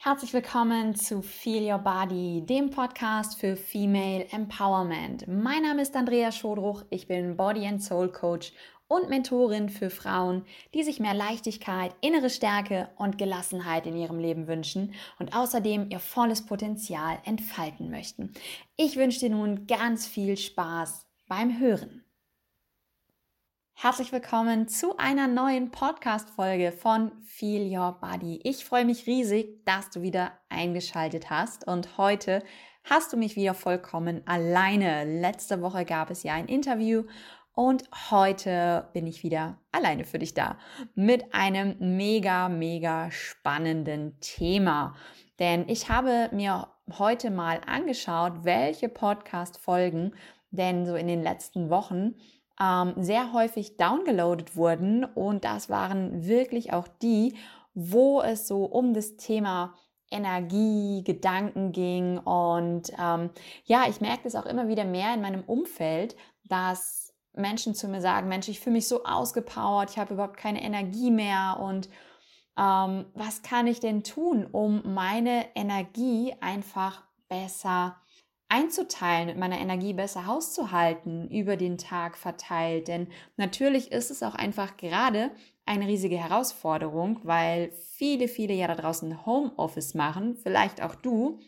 Herzlich willkommen zu Feel Your Body, dem Podcast für Female Empowerment. Mein Name ist Andrea Schodruch, ich bin Body and Soul Coach und Mentorin für Frauen, die sich mehr Leichtigkeit, innere Stärke und Gelassenheit in ihrem Leben wünschen und außerdem ihr volles Potenzial entfalten möchten. Ich wünsche dir nun ganz viel Spaß beim Hören. Herzlich willkommen zu einer neuen Podcast-Folge von Feel Your Body. Ich freue mich riesig, dass du wieder eingeschaltet hast und heute hast du mich wieder vollkommen alleine. Letzte Woche gab es ja ein Interview und heute bin ich wieder alleine für dich da mit einem mega, mega spannenden Thema. Denn ich habe mir heute mal angeschaut, welche Podcast-Folgen denn so in den letzten Wochen ähm, sehr häufig downgeloadet wurden. Und das waren wirklich auch die, wo es so um das Thema Energie, Gedanken ging. Und ähm, ja, ich merke das auch immer wieder mehr in meinem Umfeld, dass Menschen zu mir sagen, Mensch, ich fühle mich so ausgepowert, ich habe überhaupt keine Energie mehr und ähm, was kann ich denn tun, um meine Energie einfach besser zu einzuteilen, mit meiner Energie besser hauszuhalten, über den Tag verteilt. Denn natürlich ist es auch einfach gerade eine riesige Herausforderung, weil viele, viele ja da draußen Homeoffice machen, vielleicht auch du.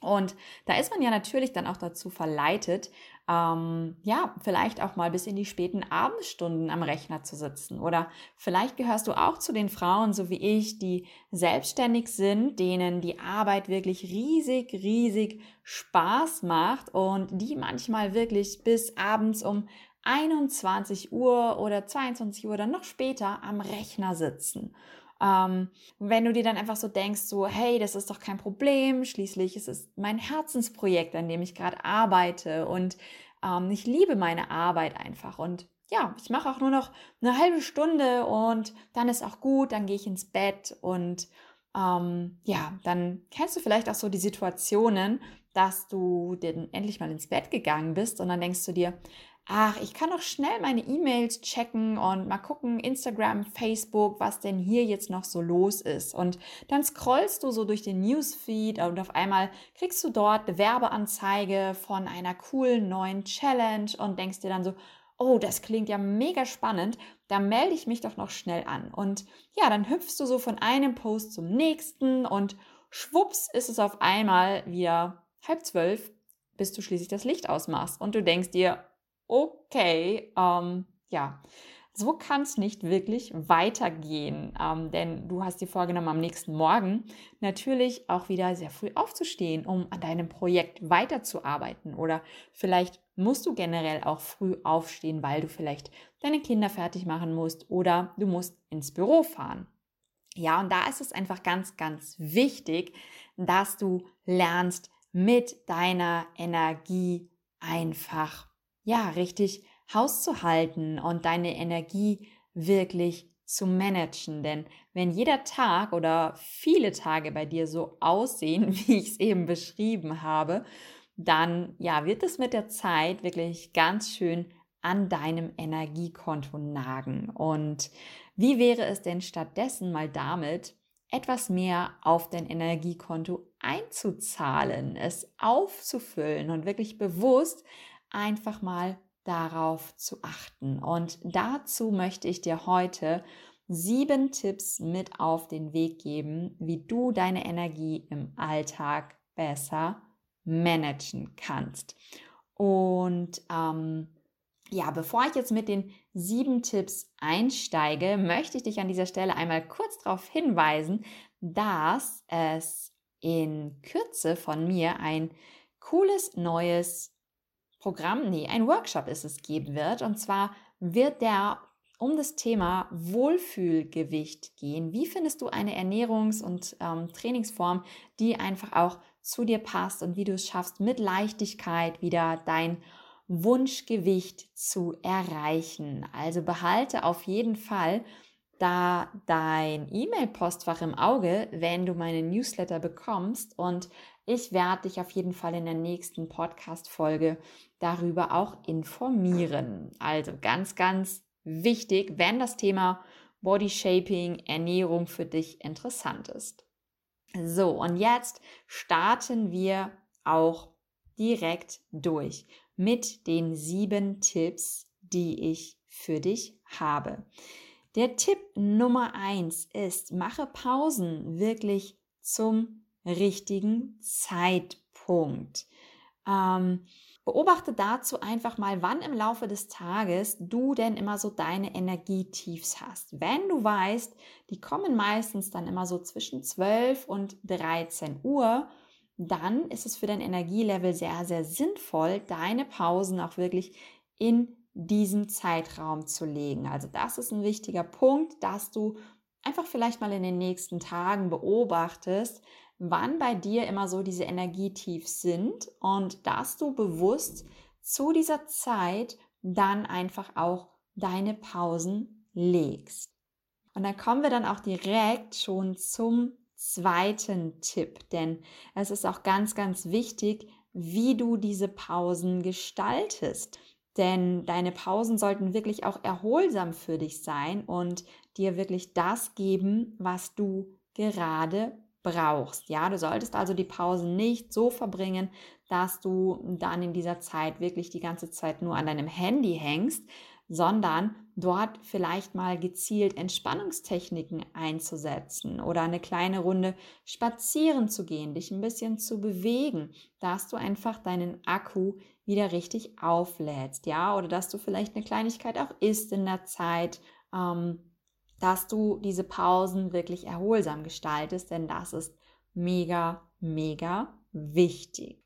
Und da ist man ja natürlich dann auch dazu verleitet, ähm, ja, vielleicht auch mal bis in die späten Abendstunden am Rechner zu sitzen. Oder vielleicht gehörst du auch zu den Frauen, so wie ich, die selbstständig sind, denen die Arbeit wirklich riesig, riesig Spaß macht und die manchmal wirklich bis abends um 21 Uhr oder 22 Uhr oder noch später am Rechner sitzen. Ähm, wenn du dir dann einfach so denkst, so, hey, das ist doch kein Problem, schließlich ist es mein Herzensprojekt, an dem ich gerade arbeite und ähm, ich liebe meine Arbeit einfach. Und ja, ich mache auch nur noch eine halbe Stunde und dann ist auch gut, dann gehe ich ins Bett und ähm, ja, dann kennst du vielleicht auch so die Situationen, dass du denn endlich mal ins Bett gegangen bist und dann denkst du dir, ach, ich kann doch schnell meine E-Mails checken und mal gucken, Instagram, Facebook, was denn hier jetzt noch so los ist. Und dann scrollst du so durch den Newsfeed und auf einmal kriegst du dort Werbeanzeige von einer coolen neuen Challenge und denkst dir dann so, oh, das klingt ja mega spannend, da melde ich mich doch noch schnell an. Und ja, dann hüpfst du so von einem Post zum nächsten und schwupps ist es auf einmal wieder halb zwölf, bis du schließlich das Licht ausmachst und du denkst dir, okay, ähm, ja, so kann es nicht wirklich weitergehen, ähm, denn du hast dir vorgenommen, am nächsten Morgen natürlich auch wieder sehr früh aufzustehen, um an deinem Projekt weiterzuarbeiten. Oder vielleicht musst du generell auch früh aufstehen, weil du vielleicht deine Kinder fertig machen musst oder du musst ins Büro fahren. Ja, und da ist es einfach ganz, ganz wichtig, dass du lernst, mit deiner Energie einfach ja, richtig Haus zu halten und deine Energie wirklich zu managen. Denn wenn jeder Tag oder viele Tage bei dir so aussehen, wie ich es eben beschrieben habe, dann ja, wird es mit der Zeit wirklich ganz schön an deinem Energiekonto nagen. Und wie wäre es denn stattdessen mal damit, etwas mehr auf dein Energiekonto einzuzahlen, es aufzufüllen und wirklich bewusst einfach mal darauf zu achten. Und dazu möchte ich dir heute sieben Tipps mit auf den Weg geben, wie du deine Energie im Alltag besser managen kannst. Und ähm, ja, bevor ich jetzt mit den sieben Tipps einsteige, möchte ich dich an dieser Stelle einmal kurz darauf hinweisen, dass es in Kürze von mir ein cooles neues Programm, nee, ein Workshop ist es geben wird. Und zwar wird der um das Thema Wohlfühlgewicht gehen. Wie findest du eine Ernährungs- und ähm, Trainingsform, die einfach auch zu dir passt und wie du es schaffst, mit Leichtigkeit wieder dein Wunschgewicht zu erreichen. Also behalte auf jeden Fall da dein E-Mail-Postfach im Auge, wenn du meine Newsletter bekommst und ich werde dich auf jeden Fall in der nächsten Podcast-Folge darüber auch informieren. Also ganz, ganz wichtig, wenn das Thema Body Shaping, Ernährung für dich interessant ist. So, und jetzt starten wir auch direkt durch mit den sieben Tipps, die ich für dich habe. Der Tipp Nummer eins ist, mache Pausen wirklich zum richtigen Zeitpunkt. Ähm, beobachte dazu einfach mal, wann im Laufe des Tages du denn immer so deine Energietiefs hast. Wenn du weißt, die kommen meistens dann immer so zwischen 12 und 13 Uhr, dann ist es für dein Energielevel sehr, sehr sinnvoll, deine Pausen auch wirklich in diesem Zeitraum zu legen. Also das ist ein wichtiger Punkt, dass du einfach vielleicht mal in den nächsten Tagen beobachtest, wann bei dir immer so diese Energietiefs sind und dass du bewusst zu dieser Zeit dann einfach auch deine Pausen legst. Und dann kommen wir dann auch direkt schon zum zweiten Tipp, denn es ist auch ganz, ganz wichtig, wie du diese Pausen gestaltest. Denn deine Pausen sollten wirklich auch erholsam für dich sein und dir wirklich das geben, was du gerade brauchst. Ja, du solltest also die Pausen nicht so verbringen, dass du dann in dieser Zeit wirklich die ganze Zeit nur an deinem Handy hängst, sondern dort vielleicht mal gezielt Entspannungstechniken einzusetzen oder eine kleine Runde spazieren zu gehen, dich ein bisschen zu bewegen, dass du einfach deinen Akku wieder richtig auflädst, ja, oder dass du vielleicht eine Kleinigkeit auch isst in der Zeit, ähm, dass du diese Pausen wirklich erholsam gestaltest, denn das ist mega, mega wichtig.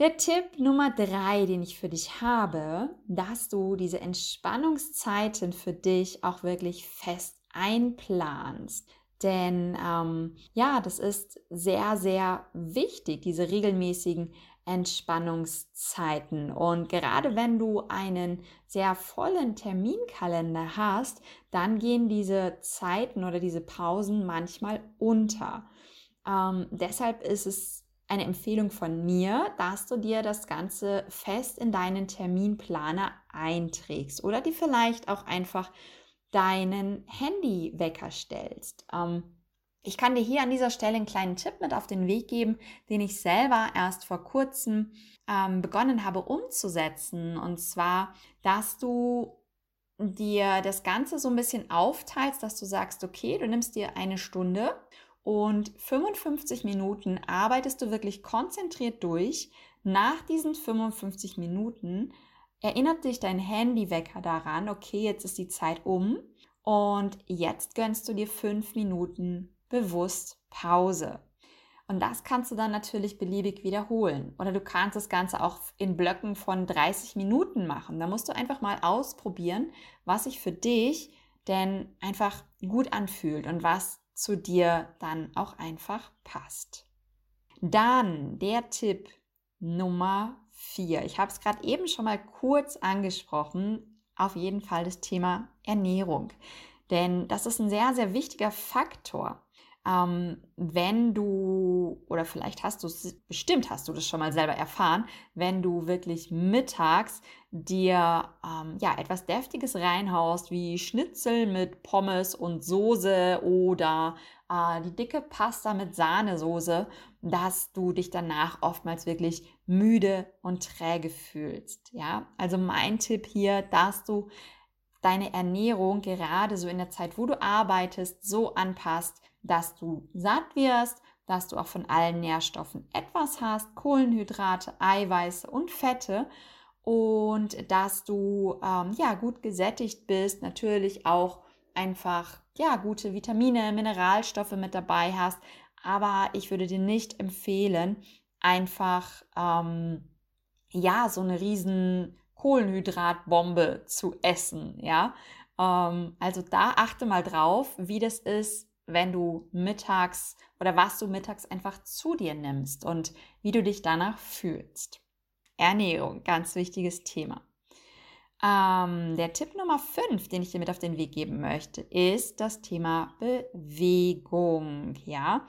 Der Tipp Nummer drei, den ich für dich habe, dass du diese Entspannungszeiten für dich auch wirklich fest einplanst. Denn ähm, ja, das ist sehr, sehr wichtig, diese regelmäßigen Entspannungszeiten. Und gerade wenn du einen sehr vollen Terminkalender hast, dann gehen diese Zeiten oder diese Pausen manchmal unter. Ähm, deshalb ist es eine Empfehlung von mir, dass du dir das Ganze fest in deinen Terminplaner einträgst oder dir vielleicht auch einfach deinen Handywecker stellst. Ähm, ich kann dir hier an dieser Stelle einen kleinen Tipp mit auf den Weg geben, den ich selber erst vor kurzem ähm, begonnen habe umzusetzen. Und zwar, dass du dir das Ganze so ein bisschen aufteilst, dass du sagst, okay, du nimmst dir eine Stunde und 55 Minuten arbeitest du wirklich konzentriert durch. Nach diesen 55 Minuten erinnert dich dein Handywecker daran, okay, jetzt ist die Zeit um und jetzt gönnst du dir fünf Minuten bewusst Pause. Und das kannst du dann natürlich beliebig wiederholen. Oder du kannst das Ganze auch in Blöcken von 30 Minuten machen. Da musst du einfach mal ausprobieren, was sich für dich denn einfach gut anfühlt und was zu dir dann auch einfach passt. Dann der Tipp Nummer 4. Ich habe es gerade eben schon mal kurz angesprochen. Auf jeden Fall das Thema Ernährung. Denn das ist ein sehr, sehr wichtiger Faktor ähm, wenn du, oder vielleicht hast du es, bestimmt hast du das schon mal selber erfahren, wenn du wirklich mittags dir ähm, ja, etwas Deftiges reinhaust, wie Schnitzel mit Pommes und Soße oder äh, die dicke Pasta mit Sahnesoße, dass du dich danach oftmals wirklich müde und träge fühlst. Ja, also mein Tipp hier, dass du deine Ernährung gerade so in der Zeit, wo du arbeitest, so anpasst, dass du satt wirst, dass du auch von allen Nährstoffen etwas hast, Kohlenhydrate, Eiweiße und Fette und dass du ähm, ja gut gesättigt bist, natürlich auch einfach ja gute Vitamine, Mineralstoffe mit dabei hast, aber ich würde dir nicht empfehlen, einfach ähm, ja so eine riesen Kohlenhydratbombe zu essen, ja. Ähm, also da achte mal drauf, wie das ist, wenn du mittags oder was du mittags einfach zu dir nimmst und wie du dich danach fühlst. Ernährung, ganz wichtiges Thema. Ähm, der Tipp Nummer 5, den ich dir mit auf den Weg geben möchte, ist das Thema Bewegung. Ja,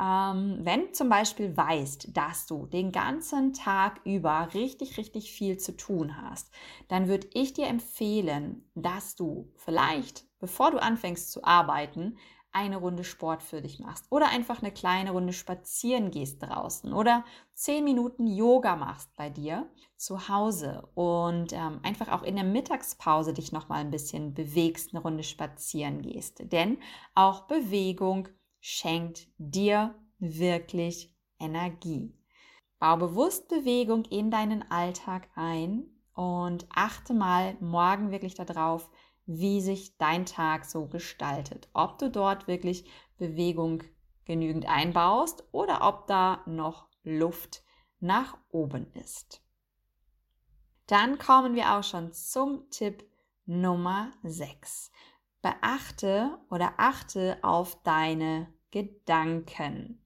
ähm, wenn zum Beispiel weißt, dass du den ganzen Tag über richtig, richtig viel zu tun hast, dann würde ich dir empfehlen, dass du vielleicht, bevor du anfängst zu arbeiten, eine Runde Sport für dich machst oder einfach eine kleine Runde spazieren gehst draußen oder zehn Minuten Yoga machst bei dir zu Hause und ähm, einfach auch in der Mittagspause dich noch mal ein bisschen bewegst, eine Runde spazieren gehst. Denn auch Bewegung schenkt dir wirklich Energie. Bau bewusst Bewegung in deinen Alltag ein und achte mal morgen wirklich darauf, wie sich dein Tag so gestaltet. Ob du dort wirklich Bewegung genügend einbaust oder ob da noch Luft nach oben ist. Dann kommen wir auch schon zum Tipp Nummer 6. Beachte oder achte auf deine Gedanken.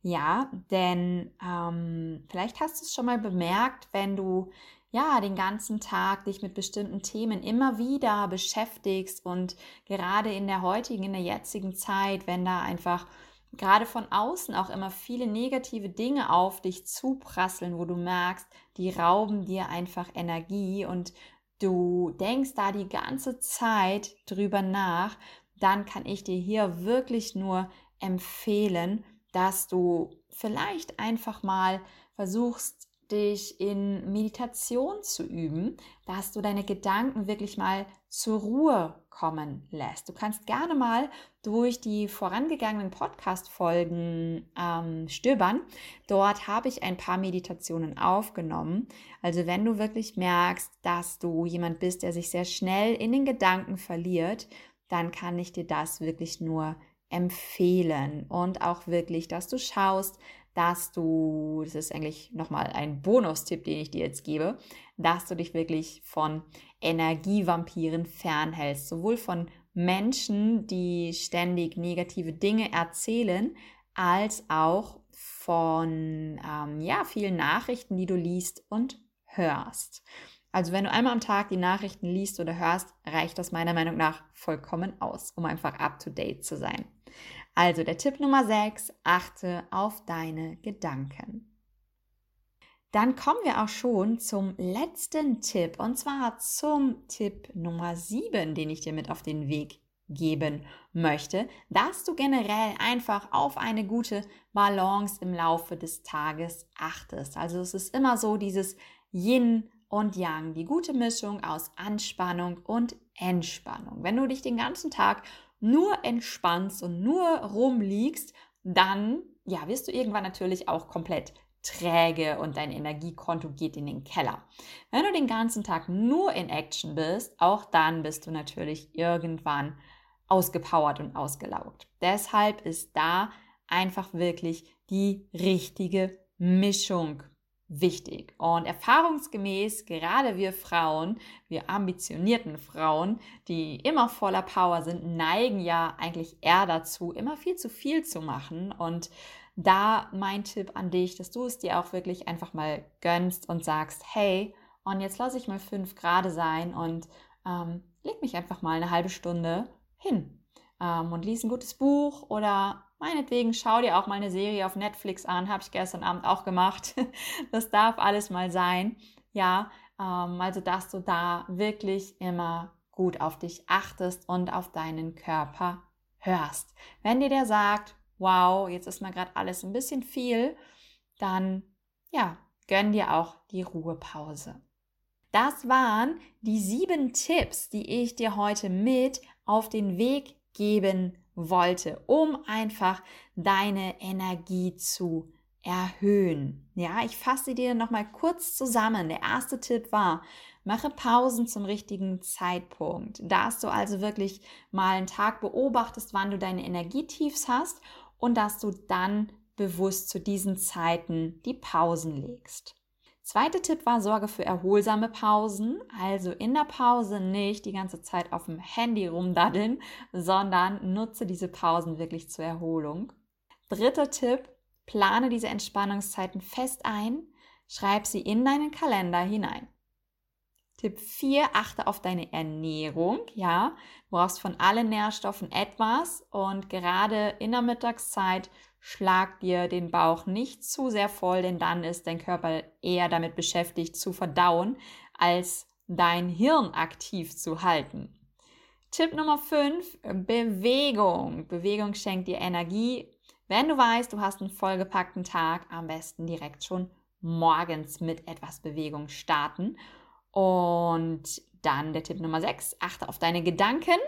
Ja, denn ähm, vielleicht hast du es schon mal bemerkt, wenn du ja, den ganzen Tag dich mit bestimmten Themen immer wieder beschäftigst und gerade in der heutigen, in der jetzigen Zeit, wenn da einfach gerade von außen auch immer viele negative Dinge auf dich zuprasseln, wo du merkst, die rauben dir einfach Energie und du denkst da die ganze Zeit drüber nach, dann kann ich dir hier wirklich nur empfehlen, dass du vielleicht einfach mal versuchst, dich in Meditation zu üben, dass du deine Gedanken wirklich mal zur Ruhe kommen lässt. Du kannst gerne mal durch die vorangegangenen Podcast-Folgen ähm, stöbern. Dort habe ich ein paar Meditationen aufgenommen. Also wenn du wirklich merkst, dass du jemand bist, der sich sehr schnell in den Gedanken verliert, dann kann ich dir das wirklich nur empfehlen und auch wirklich, dass du schaust, dass du, das ist eigentlich nochmal ein Bonustipp, den ich dir jetzt gebe, dass du dich wirklich von Energievampiren fernhältst, sowohl von Menschen, die ständig negative Dinge erzählen, als auch von ähm, ja, vielen Nachrichten, die du liest und hörst. Also wenn du einmal am Tag die Nachrichten liest oder hörst, reicht das meiner Meinung nach vollkommen aus, um einfach up-to-date zu sein. Also der Tipp Nummer 6, achte auf deine Gedanken. Dann kommen wir auch schon zum letzten Tipp und zwar zum Tipp Nummer 7, den ich dir mit auf den Weg geben möchte, dass du generell einfach auf eine gute Balance im Laufe des Tages achtest. Also es ist immer so dieses Yin und Yang, die gute Mischung aus Anspannung und Entspannung. Wenn du dich den ganzen Tag nur entspannst und nur rumliegst, dann ja, wirst du irgendwann natürlich auch komplett träge und dein Energiekonto geht in den Keller. Wenn du den ganzen Tag nur in Action bist, auch dann bist du natürlich irgendwann ausgepowert und ausgelaugt. Deshalb ist da einfach wirklich die richtige Mischung wichtig. Und erfahrungsgemäß, gerade wir Frauen, wir ambitionierten Frauen, die immer voller Power sind, neigen ja eigentlich eher dazu, immer viel zu viel zu machen. Und da mein Tipp an dich, dass du es dir auch wirklich einfach mal gönnst und sagst, hey, und jetzt lasse ich mal fünf Grad sein und ähm, leg mich einfach mal eine halbe Stunde hin ähm, und lies ein gutes Buch oder Meinetwegen schau dir auch mal eine Serie auf Netflix an, habe ich gestern Abend auch gemacht. Das darf alles mal sein. Ja, ähm, also dass du da wirklich immer gut auf dich achtest und auf deinen Körper hörst. Wenn dir der sagt, wow, jetzt ist mir gerade alles ein bisschen viel, dann ja, gönn dir auch die Ruhepause. Das waren die sieben Tipps, die ich dir heute mit auf den Weg geben wollte, um einfach deine Energie zu erhöhen. Ja, ich fasse dir noch mal kurz zusammen. Der erste Tipp war, mache Pausen zum richtigen Zeitpunkt. Dass du also wirklich mal einen Tag beobachtest, wann du deine Energietiefs hast und dass du dann bewusst zu diesen Zeiten die Pausen legst. Zweiter Tipp war, sorge für erholsame Pausen. Also in der Pause nicht die ganze Zeit auf dem Handy rumdaddeln, sondern nutze diese Pausen wirklich zur Erholung. Dritter Tipp, plane diese Entspannungszeiten fest ein, schreib sie in deinen Kalender hinein. Tipp 4, achte auf deine Ernährung. Ja, du brauchst von allen Nährstoffen etwas und gerade in der Mittagszeit schlag dir den Bauch nicht zu sehr voll, denn dann ist dein Körper eher damit beschäftigt zu verdauen, als dein Hirn aktiv zu halten. Tipp Nummer 5, Bewegung. Bewegung schenkt dir Energie. Wenn du weißt, du hast einen vollgepackten Tag, am besten direkt schon morgens mit etwas Bewegung starten. Und dann der Tipp Nummer 6, achte auf deine Gedanken.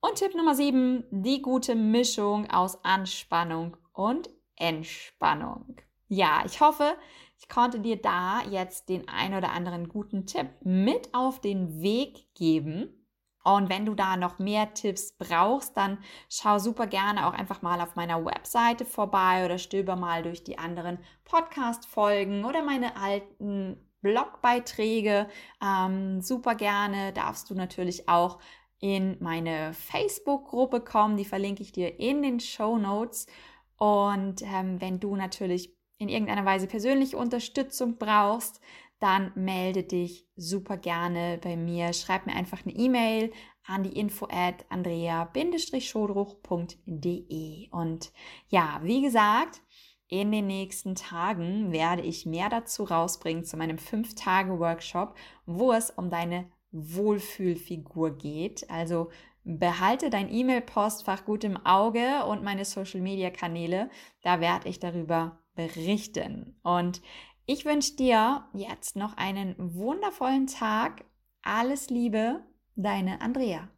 Und Tipp Nummer 7, die gute Mischung aus Anspannung und Entspannung. Ja, ich hoffe, ich konnte dir da jetzt den ein oder anderen guten Tipp mit auf den Weg geben. Und wenn du da noch mehr Tipps brauchst, dann schau super gerne auch einfach mal auf meiner Webseite vorbei oder stöber mal durch die anderen Podcast-Folgen oder meine alten Blogbeiträge. Ähm, super gerne darfst du natürlich auch in meine Facebook-Gruppe kommen. Die verlinke ich dir in den Show Notes. Und ähm, wenn du natürlich in irgendeiner Weise persönliche Unterstützung brauchst, dann melde dich super gerne bei mir. Schreib mir einfach eine E-Mail an die info at andrea-schodruch.de. Und ja, wie gesagt, in den nächsten Tagen werde ich mehr dazu rausbringen zu meinem 5-Tage-Workshop, wo es um deine Wohlfühlfigur geht. Also behalte dein E-Mail-Postfach gut im Auge und meine Social-Media-Kanäle. Da werde ich darüber berichten. Und ich wünsche dir jetzt noch einen wundervollen Tag. Alles Liebe, deine Andrea.